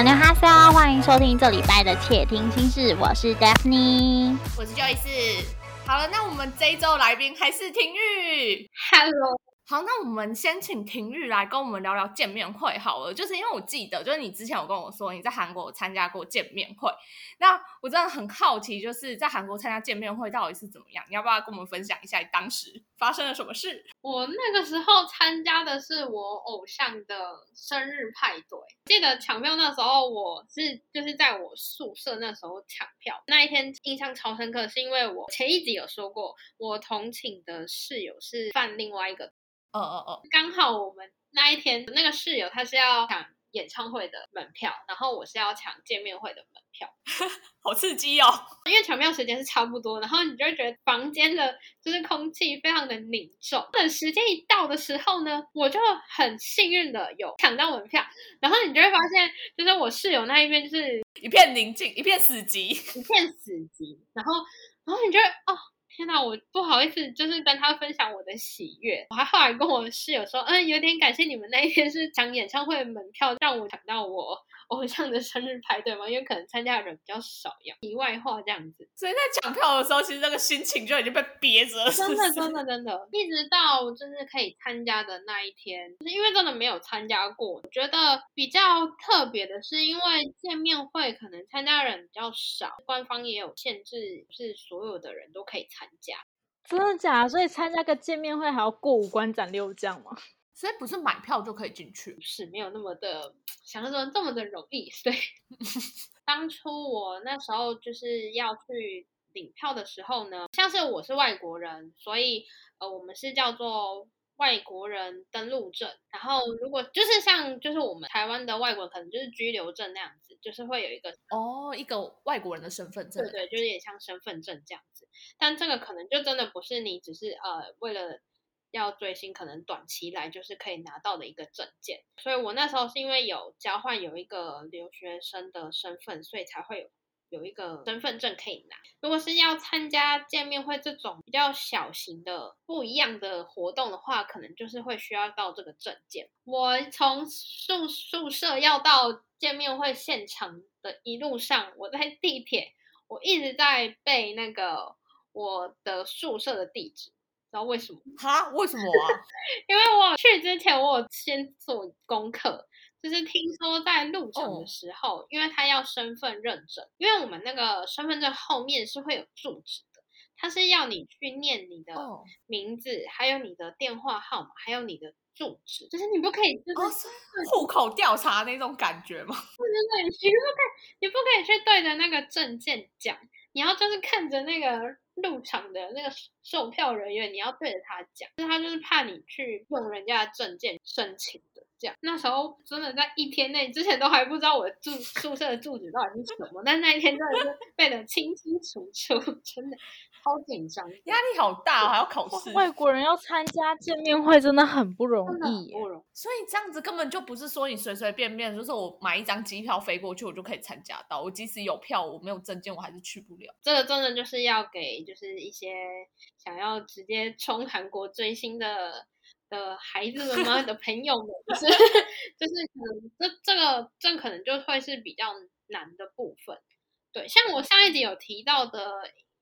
安妞哈塞，欢迎收听这礼拜的窃听心事，我是 Daphne，我是 Joyce。好了，那我们这一周来宾还是婷玉。Hello，好，那我们先请廷玉来跟我们聊聊见面会好了。就是因为我记得，就是你之前有跟我说你在韩国参加过见面会，那我真的很好奇，就是在韩国参加见面会到底是怎么样？你要不要跟我们分享一下你当时发生了什么事？我那个时候参加的是我偶像的生日派对，记得抢票那时候我是就是在我宿舍那时候抢票，那一天印象超深刻，是因为我前一集有说过，我同寝的室友是犯另外一个，呃呃呃，刚好我们那一天那个室友他是要抢演唱会的门票，然后我是要抢见面会的门票。好刺激哦！因为抢票时间是差不多，然后你就会觉得房间的就是空气非常的凝重。等时间一到的时候呢，我就很幸运的有抢到门票，然后你就会发现，就是我室友那一边就是一片宁静，一片死寂。一片死寂，然后然后你就会哦。天哪，我不好意思，就是跟他分享我的喜悦。我还后来跟我室友说，嗯，有点感谢你们那一天是抢演唱会门票，让我抢到我偶像的生日派对嘛，因为可能参加的人比较少呀。题外话这样子，所以在抢票的时候，其实那个心情就已经被憋着了，是是真的 真的真的，一直到就是可以参加的那一天，就是因为真的没有参加过，我觉得比较特别的是，因为见面会可能参加人比较少，官方也有限制，是所有的人都可以参加。真的假的？所以参加个见面会还要过五关斩六将吗？所以不是买票就可以进去。是没有那么的想象中这么的容易，所以 当初我那时候就是要去领票的时候呢，像是我是外国人，所以呃我们是叫做外国人登陆证，然后如果就是像就是我们台湾的外国人可能就是居留证那样子，就是会有一个哦，一个外国人的身份证。对对，就是也像身份证这样子，但这个可能就真的不是你只是呃为了要追星，可能短期来就是可以拿到的一个证件。所以我那时候是因为有交换有一个留学生的身份，所以才会有有一个身份证可以拿。如果是要参加见面会这种比较小型的不一样的活动的话，可能就是会需要到这个证件。我从宿宿舍要到见面会现场的一路上，我在地铁，我一直在背那个我的宿舍的地址。知道为什么？哈？为什么啊？因为我去之前，我有先做功课，就是听说在入场的时候，因为他要身份认证，因为我们那个身份证后面是会有住址的，他是要你去念你的哦名字，还有你的电话号码，还有你的住址，就是你不可以，就是、户口调查那种感觉吗？对对对，你不可以，你不可以去对着那个证件讲，你要就是看着那个入场的那个售票人员，你要对着他讲，就是他就是怕你去用人家的证件申请的。这样，那时候真的在一天内，之前都还不知道我住宿舍的住址到底是什么，但那一天真的是 背得清清楚楚，真的超紧张，压力好大、哦，还要考试。外国人要参加见面会真的很不容易。不容易。所以这样子根本就不是说你随随便便，就是我买一张机票飞过去，我就可以参加到。我即使有票，我没有证件，我还是去不了。这个真的就是要给就是一些想要直接冲韩国追星的的孩子们吗？的朋友们，就是就是可能这这个这可能就会是比较难的部分。对，像我上一集有提到的，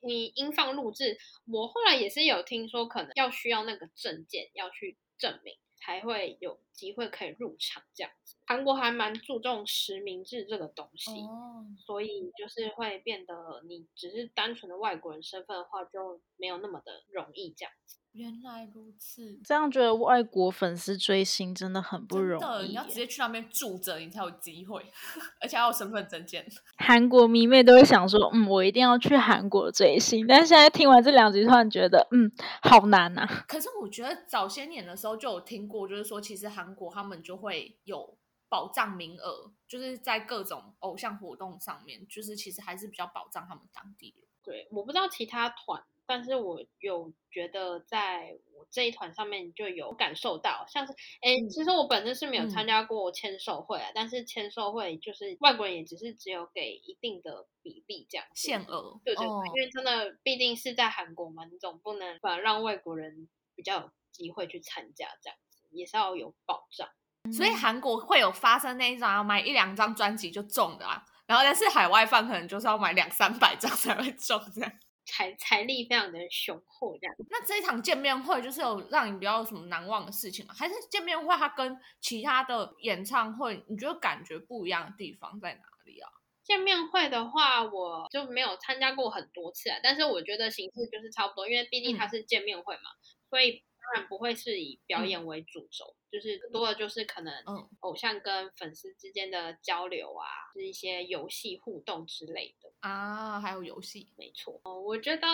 你音放录制，我后来也是有听说，可能要需要那个证件要去证明，才会有机会可以入场这样子。韩国还蛮注重实名制这个东西。哦，所以就是会变得你只是单纯的外国人身份的话，就没有那么的容易这样子。原来如此。这样觉得外国粉丝追星真的很不容，易你要直。接去那边住着，你才有机会，而且还有身份证件。韩国迷妹都会想说，嗯，我一定要去韩国追星。但是现在听完这两集，突然觉得，嗯，好难呐、可是我觉得早些年的时候就有听过，就是说其实韩国他们就会有保障名额，就是在各种偶像活动上面，就是其实还是比较保障他们当地人。对，我不知道其他团，但是我有觉得在我这一团上面就有感受到，像是哎，嗯其实我本身是没有参嗯加过签售会啊，但是签售会就是外国人也只是只有给一定的比例这样限额，对对对，哦因为真的毕竟是在韩国嘛，你总不能把让外国人比较有机会去参加这样子，也是要有保障。所以韩国会有发生那一种要买一两张专辑就中的啊，然后但是海外饭可能就是要买两三百张才会中这样。财财力非常的雄厚这样。那这一场见面会就是有让你比较有什么难忘的事情吗？还是见面会它跟其他的演唱会，你觉得感觉不一样的地方在哪里啊？见面会的话，我就没有参加过很多次啊，但是我觉得形式就是差不多，因为毕竟它是见面会嘛，所以当然不会是以表演为主轴，就是多的就是可能嗯偶像跟粉丝之间的交流啊，是一些游戏互动之类的。啊，还有游戏，没错，哦我觉得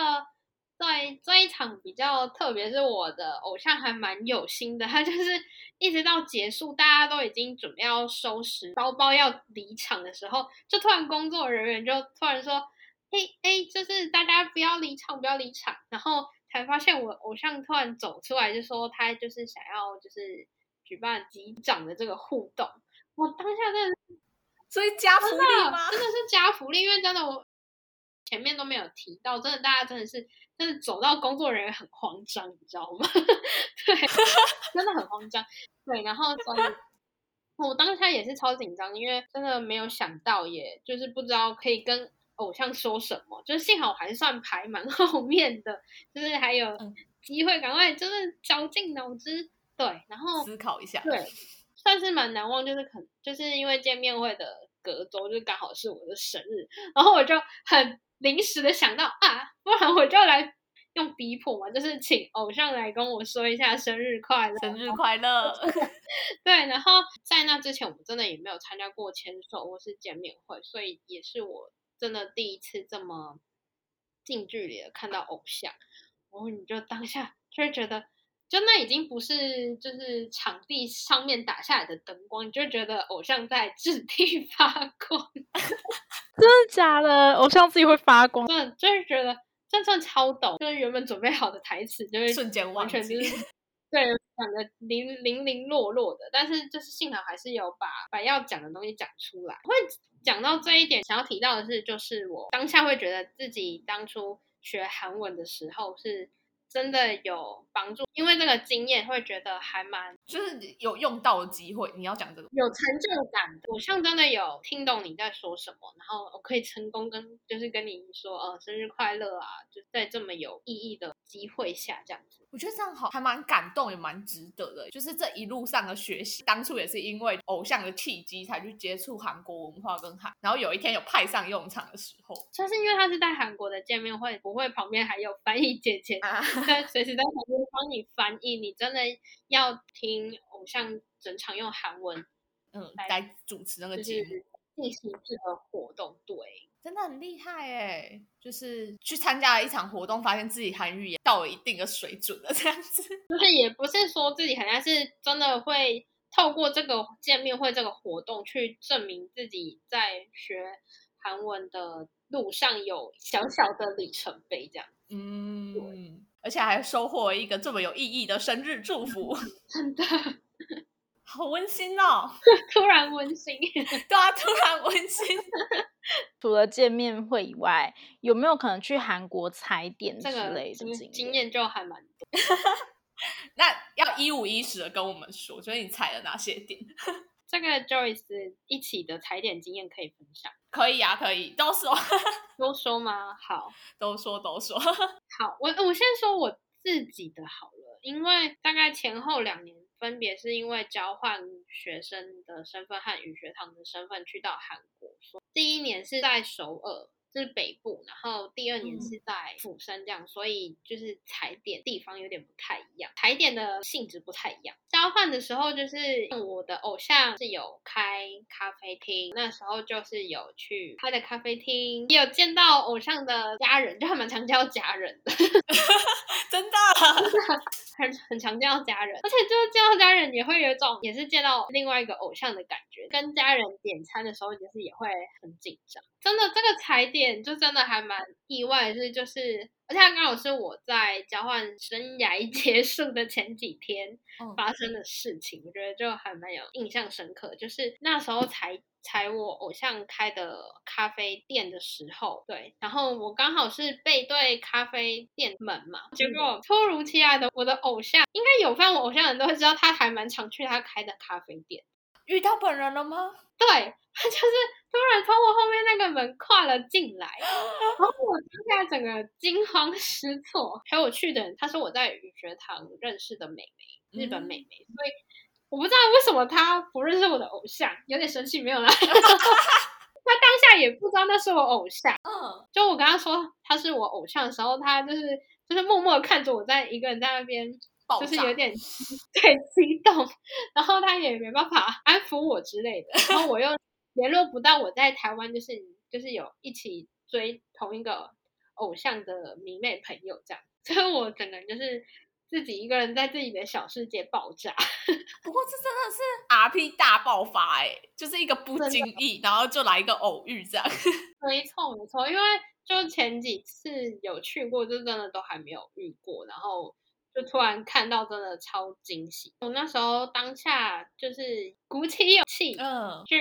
在这一场比较特别，是我的偶像还蛮有心的，他就是一直到结束，大家都已经准备要收拾包包要离场的时候，就突然工作人员就突然说：“哎哎，就是大家不要离场，不要离场。”然后才发现我偶像突然走出来，就说他就是想要就是举办击掌的这个互动。我当下真的所以加福真利吗？的真的是加福利，因为真的我前面都没有提到，真的大家真的是真的走到工作人员很慌张，你知道吗？对，真的很慌张。对，然后所以我当下也是超紧张，因为真的没有想到，也就是不知道可以跟偶像说什么，就是幸好我还算排蛮 后面的，就是还有嗯机会赶快就是绞尽脑汁。对，然后思考一下。对，算是蛮难忘，就是可能就是因为见面会的隔周，就刚好是我的生日，然后我就很临时的想到啊，不然我就来用逼迫嘛，就是请偶像来跟我说一下生日快乐，生日快乐！对，然后在那之前，我们真的也没有参加过签售或是见面会，所以也是我真的第一次这么近距离的看到偶像，然后你就当下就会觉得，就那已经不是就是场地上面打下来的灯光，你就觉得偶像在质地 发光，真的假的？偶像自己会发光，真的就是觉得这算超抖，就是原本准备好的台词就会瞬间完全就是对讲的零零零落落的，但是就是幸好还是有把把要讲的东西讲出来。会讲到这一点，想要提到的是，就是我当下会觉得自己当初学韩文的时候是真的有帮助，因为这个经验会觉得还蛮就是有用到的机会，你要讲这个。有成就感的。我像真的有听懂你在说什么，然后我可以成功跟就是跟你说，呃，生日快乐啊，就在这么有意义的机会下这样子。我觉得这样好，还蛮感动，也蛮值得的。就是这一路上的学习，当初也是因为偶像的契机才去接触韩国文化跟韩，然后有一天有派上用场的时候就是因为他是在韩国的见面会，不会旁边还有翻译姐姐，啊，在随时在旁边帮你翻译。你真的要听偶像整场用韩文嗯，来主持那个节目，进行这个活动，对，真的很厉害哎！就是去参加了一场活动，发现自己韩语也到了一定的水准了，这样子。就是也不是说自己很像是真的会透过这个见面会这个活动去证明自己在学韩文的路上有小小的里程碑，这样嗯，而且还收获了一个这么有意义的生日祝福，真的好温馨哦！突然温馨。对啊，突然温馨。除了见面会以外，有没有可能去韩国踩点之这个类的经验就还蛮多。那要一五一十的跟我们说，就是你踩了哪些点？这个 Joyce 一起的踩点经验可以分享，可以啊，可以，都说，都说吗？好，都说，都说。好，我我先说我自己的好了，因为大概前后两年，分别是因为交换学生的身份和语学堂的身份去到韩国，所第一年是在首尔。是北部，然后第二年嗯是在釜山这样，所以就是踩点地方有点不太一样，踩点的性质不太一样。交换的时候，就是我的偶像是有开咖啡厅，那时候就是有去他的咖啡厅，也有见到偶像的家人，就还蛮常叫家人的。真的，很 很常见到家人，而且就是见到家人也会有一种也是见到另外一个偶像的感觉。跟家人点餐的时候，就是也会很紧张。真的，这个踩点就真的还蛮意外就是，就是而且他刚好是我在交换生涯结束的前几天嗯发生的事情，我觉得就还蛮有印象深刻。就是那时候才才我偶像开的咖啡店的时候，对，然后我刚好是背对咖啡店门嘛，结果突如其来的我的偶像，应该有翻我偶像的人都会知道，他还蛮常去他开的咖啡店。遇到本人了吗？对，他就是突然从我后面那个门跨了进来，下整个惊慌失措。陪我去的人，他是我在语学堂认识的美眉，日本美眉，所以我不知道为什么他不认识我的偶像，有点生气，没有啦。他当下也不知道那是我偶像，嗯，就我跟他说他是我偶像的时候，他就是就是默默看着我在一个人在那边就是有点对激动，然后他也没办法安抚我之类的，然后我又联络不到我在台湾就是就是有一起追同一个偶像的迷妹朋友这样，所以我整个人就是自己一个人在自己的小世界爆炸。不过这真的是 RP 大爆发哎、就是一个不经意，然后就来一个偶遇这样。没错没错，因为就前几次有去过，就真的都还没有遇过，然后。就突然看到，真的超惊喜！我那时候当下就是鼓起勇气，嗯，去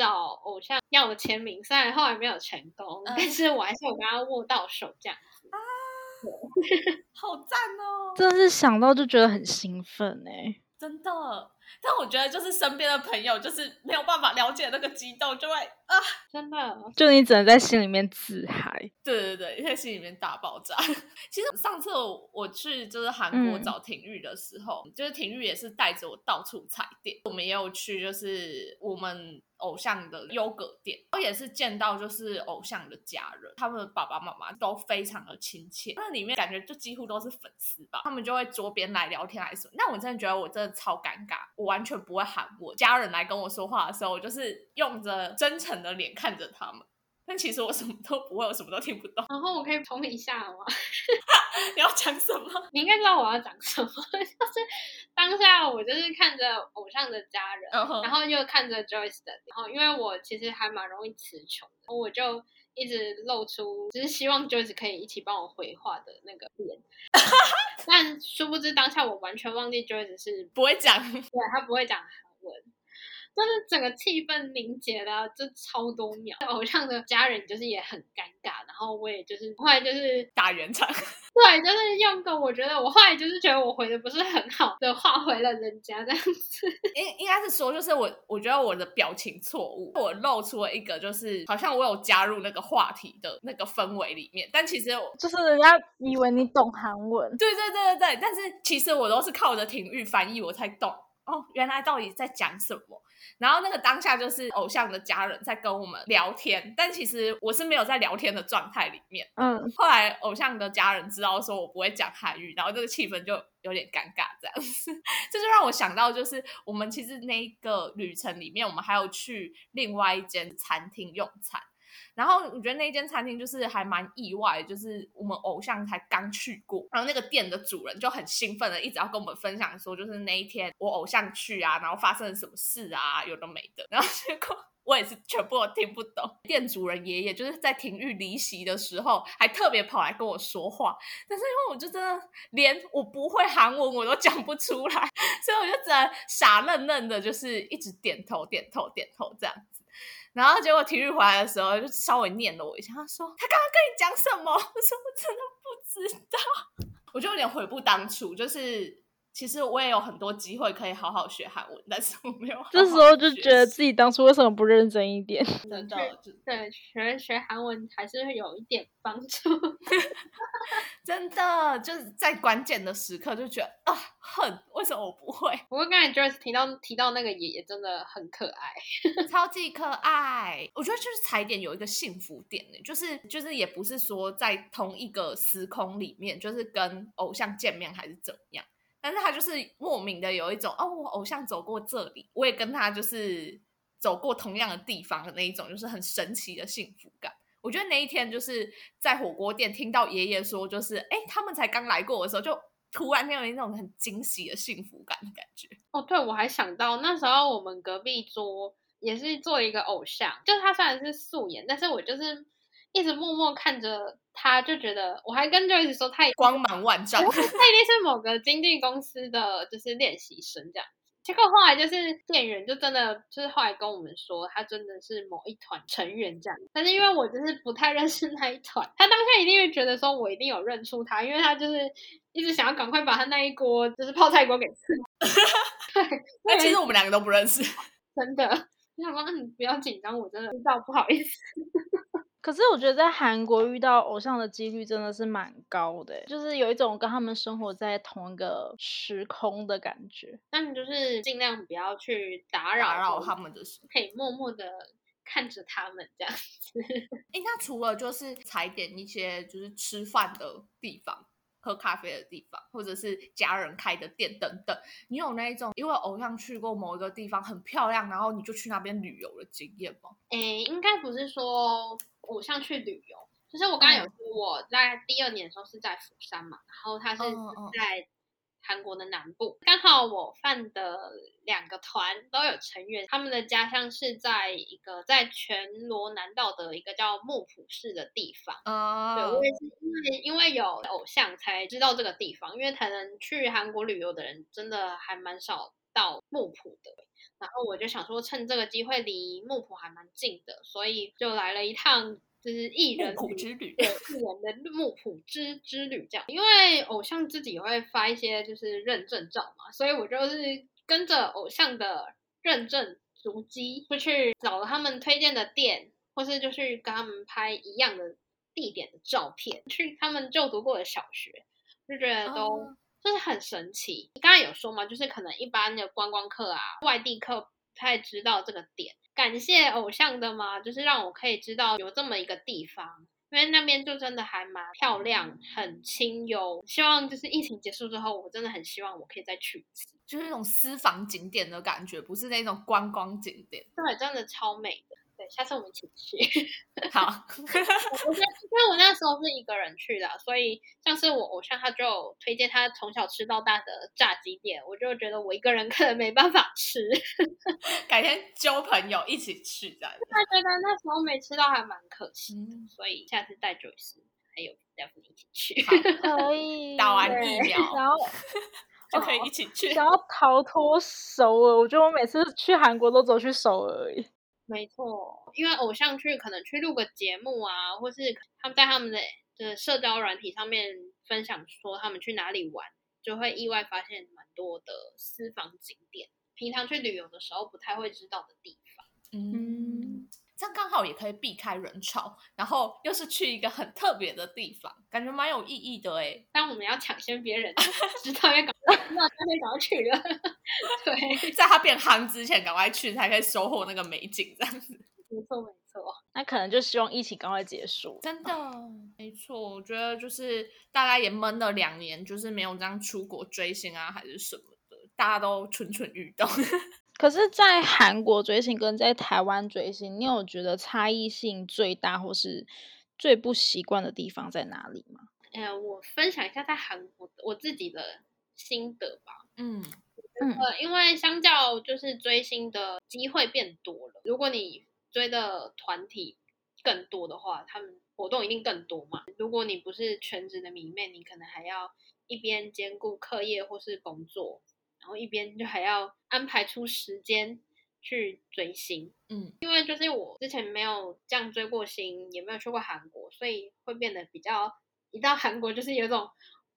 找偶像要我签名，虽然后来没有成功，嗯但是我还是有跟他握到手这样子。好赞哦，真的是想到就觉得很兴奋哎、真的。但我觉得就是身边的朋友就是没有办法了解那个激动，就会啊，真的，就你只能在心里面自嗨。对对对，在心里面大爆炸。其实上次我我去就是韩国嗯找廷玉的时候，就是廷玉也是带着我到处踩点，我们也有去就是我们偶像的优格店，我也是见到就是偶像的家人，他们的爸爸妈妈都非常的亲切，那里面感觉就几乎都是粉丝吧，他们就会桌边来聊天还是什么。那我真的觉得我真的超尴尬，我完全不会喊我，家人来跟我说话的时候，我就是用着真诚的脸看着他们。但其实我什么都不会，我什么都听不懂。然后我可以冲一下吗？你要讲什么？你应该知道我要讲什么，就是当下我就是看着偶像的家人，然后然后又看着 Joyce 的，然后因为我其实还蛮容易词穷的，我就一直露出只是希望 Joyce 可以一起帮我回话的那个脸，但殊不知当下我完全忘记 Joyce 是不会讲，对他不会讲韩文，就是整个气氛凝结了就超多秒。偶像的家人就是也很尴尬，然后我也就是后来就是打圆场。对，就是用个我觉得我后来就是觉得我回的不是很好的话回了人家这样子。应应该是说，就是我我觉得我的表情错误，我露出了一个就是好像我有加入那个话题的那个氛围里面，但其实我就是人家以为你懂韩文，对对对对对，但是其实我都是靠着体育翻译我才懂哦，原来到底在讲什么。然后那个当下就是偶像的家人在跟我们聊天，但其实我是没有在聊天的状态里面。嗯，后来偶像的家人知道说我不会讲韩语，然后这个气氛就有点尴尬，这样子，这就让我想到，就是我们其实那一个旅程里面，我们还有去另外一间餐厅用餐。然后我觉得那间餐厅就是还蛮意外，就是我们偶像才刚去过，然后那个店的主人就很兴奋的一直要跟我们分享说，就是那一天我偶像去啊，然后发生了什么事啊，有的没的，然后结果。我也是全部都听不懂。店主人爷爷就是在廷玉离席的时候，还特别跑来跟我说话，但是因为我就真的连我不会韩文我都讲不出来，所以我就只能傻愣愣的，就是一直点头、点头、点头这样。然后结果体育回来的时候，就稍微念了我一下，他说他刚刚跟你讲什么？我说我真的不知道，我就有点悔不当初。就是其实我也有很多机会可以好好学韩文，但是我没有好好这时候就觉得自己当初为什么不认真一点？真的对，学学韩文还是会有一点帮助。真的就是在关键的时刻就觉得啊恨，为什么我不会？不过刚才 Joyce 提到提到那个爷爷真的很可爱，超级可爱。我觉得就是踩点有一个幸福点呢，就是就是也不是说在同一个时空里面，就是跟偶像见面还是怎么样，但是他就是莫名的有一种哦，我偶像走过这里，我也跟他就是走过同样的地方的那一种，就是很神奇的幸福感。我觉得那一天就是在火锅店听到爷爷说，就是哎，他们才刚来过的时候，就突然间有一种很惊喜的幸福感的感觉。哦，对，我还想到那时候我们隔壁桌也是做一个偶像，就他虽然是素颜，但是我就是一直默默看着他，就觉得我还跟 Joyce 说，他光芒万丈，他一定是某个经纪公司的就是练习生这样。结果后来就是店员就真的就是后来跟我们说，他真的是某一团成员这样。但是因为我就是不太认识那一团，他当下一定会觉得说我一定有认出他，因为他就是一直想要赶快把他那一锅就是泡菜锅给吃。对，那其实我们两个都不认识，真的。我想说，你不要紧张，我真的知道不好意思。可是我觉得在韩国遇到偶像的几率真的是蛮高的，就是有一种跟他们生活在同一个时空的感觉。那你就是尽量不要去打扰打扰他们的事，可以默默的看着他们这样子。哎，那除了就是踩点一些就是吃饭的地方。喝咖啡的地方，或者是家人开的店等等，你有那一种因为偶像去过某一个地方很漂亮，然后你就去那边旅游的经验吗？哎，应该不是说偶像去旅游，就是我刚刚有说我在第二年的时候是在釜山嘛，然后他是在。韩国的南部，刚好我犯的两个团都有成员，他们的家乡是在一个在全罗南道的一个叫木浦市的地方。啊，对我也是因为因为有偶像才知道这个地方，因为才能去韩国旅游的人真的还蛮少到木浦的。然后我就想说，趁这个机会离木浦还蛮近的，所以就来了一趟。就是艺人木之旅，对艺人的 木浦之之旅这样。因为偶像自己会发一些就是认证照嘛，所以我就是跟着偶像的认证足迹，就去找了他们推荐的店，或是就去跟他们拍一样的地点的照片，去他们就读过的小学，就觉得都就是很神奇。你刚才有说嘛，就是可能一般的观光客啊，外地客不太知道这个点。感谢偶像的嘛，就是让我可以知道有这么一个地方，因为那边就真的还蛮漂亮，很清幽。希望就是疫情结束之后，我真的很希望我可以再去一次，就是那种私房景点的感觉，不是那种观光景点。对，真的超美的。对，下次我们一起去。好，我觉得，因为我那时候是一个人去的，所以像是我偶像他就推荐他从小吃到大的炸鸡店，我就觉得我一个人可能没办法吃，改天交朋友一起去这样。他觉得那时候没吃到还蛮可惜的，所以下次带 Joyce 还有 d e f 一起去，可以打完疫苗，然后 就可以一起去。想要逃脱首尔，我觉得我每次去韩国都走去首尔而已。没错，因为偶像去可能去录个节目啊，或是他们在他们的的社交软体上面分享说他们去哪里玩，就会意外发现蛮多的私房景点，平常去旅游的时候不太会知道的地方。嗯。这样刚好也可以避开人潮，然后又是去一个很特别的地方，感觉蛮有意义的哎。但我们要抢先别人知道要赶快，那就可以赶快去了。对，在他变夯之前赶快去，才可以收获那个美景。这样子，没错没错。那可能就希望疫情赶快结束。真的，没错。我觉得就是大家也闷了两年，就是没有这样出国追星啊，还是什么的，大家都蠢蠢欲动。可是，在韩国追星跟在台湾追星，你有觉得差异性最大或是最不习惯的地方在哪里吗？呃，我分享一下在韩国我自己的心得吧。嗯嗯，因为相较就是追星的机会变多了，如果你追的团体更多的话，他们活动一定更多嘛。如果你不是全职的迷妹，你可能还要一边兼顾课业或是工作。然后一边就还要安排出时间去追星，嗯，因为就是我之前没有这样追过星，也没有去过韩国，所以会变得比较一到韩国就是有种。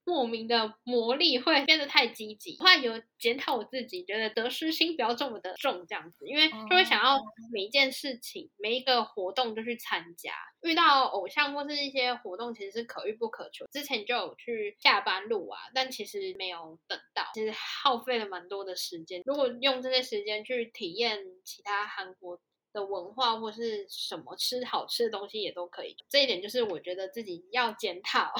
莫名的魔力会变得太积极，后来有检讨我自己，觉得得失心不要这么的重，这样子，因为就会想要每一件事情、每一个活动都去参加。遇到偶像或是一些活动，其实是可遇不可求。之前就有去下班路啊，但其实没有等到，其实耗费了蛮多的时间。如果用这些时间去体验其他韩国。的文化或是什么吃好吃的东西也都可以，这一点就是我觉得自己要检讨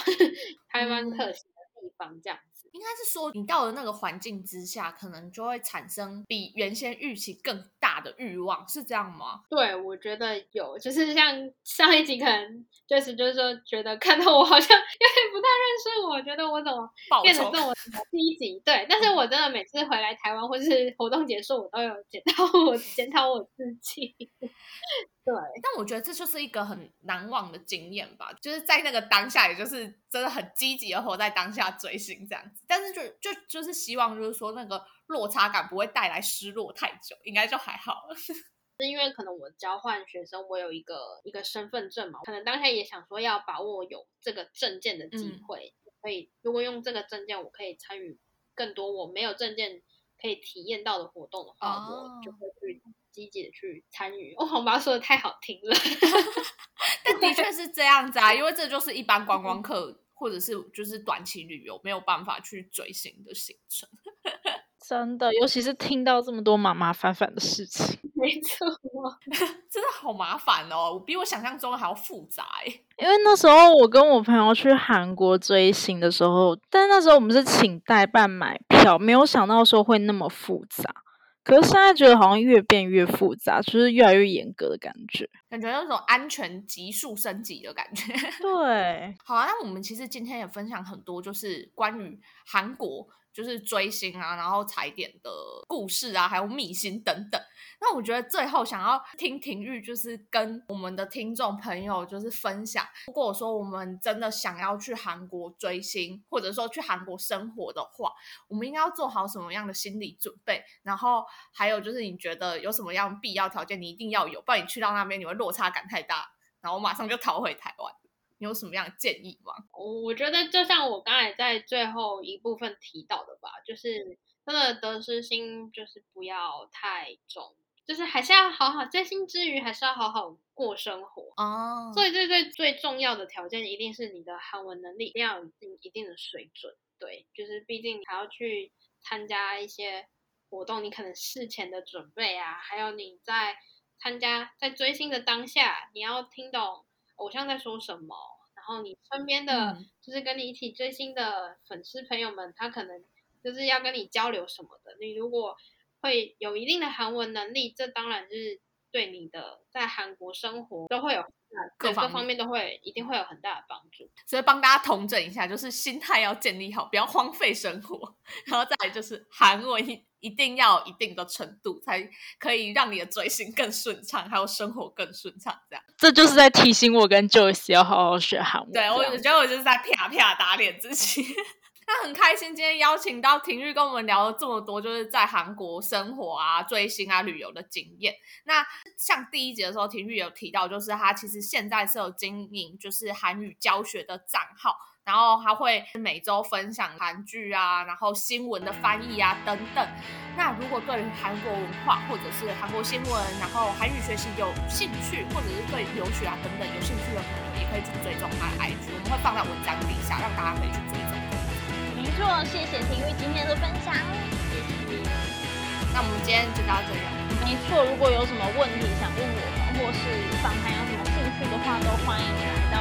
台湾特色的地方。这样子应该是说，你到了那个环境之下，可能就会产生比原先预期更大。的欲望，是这样吗？对，我觉得有，就是像上一集可能就是就是说，觉得看到我好像 有点不太认识我，觉得我怎么变得这么积极？对，但是我真的每次回来台湾或是活动结束，我都有检 讨我检讨我自己。对，但我觉得这就是一个很难忘的经验吧，就是在那个当下，也就是真的很积极的活在当下追星这样子。但是就就就是希望，就是说那个落差感不会带来失落太久，应该就还好了。是因为可能我交换学生，我有一个一个身份证嘛，可能当下也想说要把握有这个证件的机会，可以如果用这个证件，我可以参与更多我没有证件可以体验到的活动的话，我就会去。积极的去参与，我红包说的太好听了，但的确是这样子啊，因为这就是一般观光客或者是就是短期旅游没有办法去追星的行程，真的，尤其是听到这么多麻麻烦烦的事情，没错，真的好麻烦哦，比我想象中还要复杂哎。因为那时候我跟我朋友去韩国追星的时候，但那时候我们是请代办买票，没有想到说会那么复杂。可是现在觉得好像越变越复杂，就是越来越严格的感觉，感觉那种安全急速升级的感觉。对，好啊，那我们其实今天也分享很多，就是关于韩国。就是追星啊，然后踩点的故事啊，还有秘辛等等。那我觉得最后想要听婷玉，就是跟我们的听众朋友就是分享，如果说我们真的想要去韩国追星，或者说去韩国生活的话，我们应该要做好什么样的心理准备？然后还有就是你觉得有什么样必要条件，你一定要有，不然你去到那边你会落差感太大，然后马上就逃回台湾。你有什么样的建议吗？我我觉得就像我刚才在最后一部分提到的吧，就是真的得失心就是不要太重，就是还是要好好追星之余，还是要好好过生活哦。所以最最最重要的条件一定是你的韩文能力一定要有一定的水准。对，就是毕竟还要去参加一些活动，你可能事前的准备啊，还有你在参加在追星的当下，你要听懂偶像在说什么。然后你身边的就是跟你一起追星的粉丝朋友们，他可能就是要跟你交流什么的。你如果会有一定的韩文能力，这当然就是对你的在韩国生活都会有各各方面都会一定会有很大的帮助。所以帮大家统整一下，就是心态要建立好，不要荒废生活。然后再来就是韩文。一定要一定的程度，才可以让你的追星更顺畅，还有生活更顺畅。这样，这就是在提醒我跟 Joyce 要好好学韩文。对，我觉得我就是在啪啪打脸自己。那很开心今天邀请到廷玉跟我们聊了这么多，就是在韩国生活啊、追星啊、旅游的经验。那像第一节的时候，廷玉有提到，就是他其实现在是有经营就是韩语教学的账号。然后他会每周分享韩剧啊，然后新闻的翻译啊等等。那如果对韩国文化或者是韩国新闻，然后韩语学习有兴趣，或者是对留学啊等等有兴趣的朋友，也可以去追踪他的 IG，我们会放在文章底下，让大家可以去追踪。没错，谢谢婷玉今天的分享。谢谢。那我们今天就到这里。没错，如果有什么问题想问我们，或是访谈有什么兴趣的话，都欢迎来到。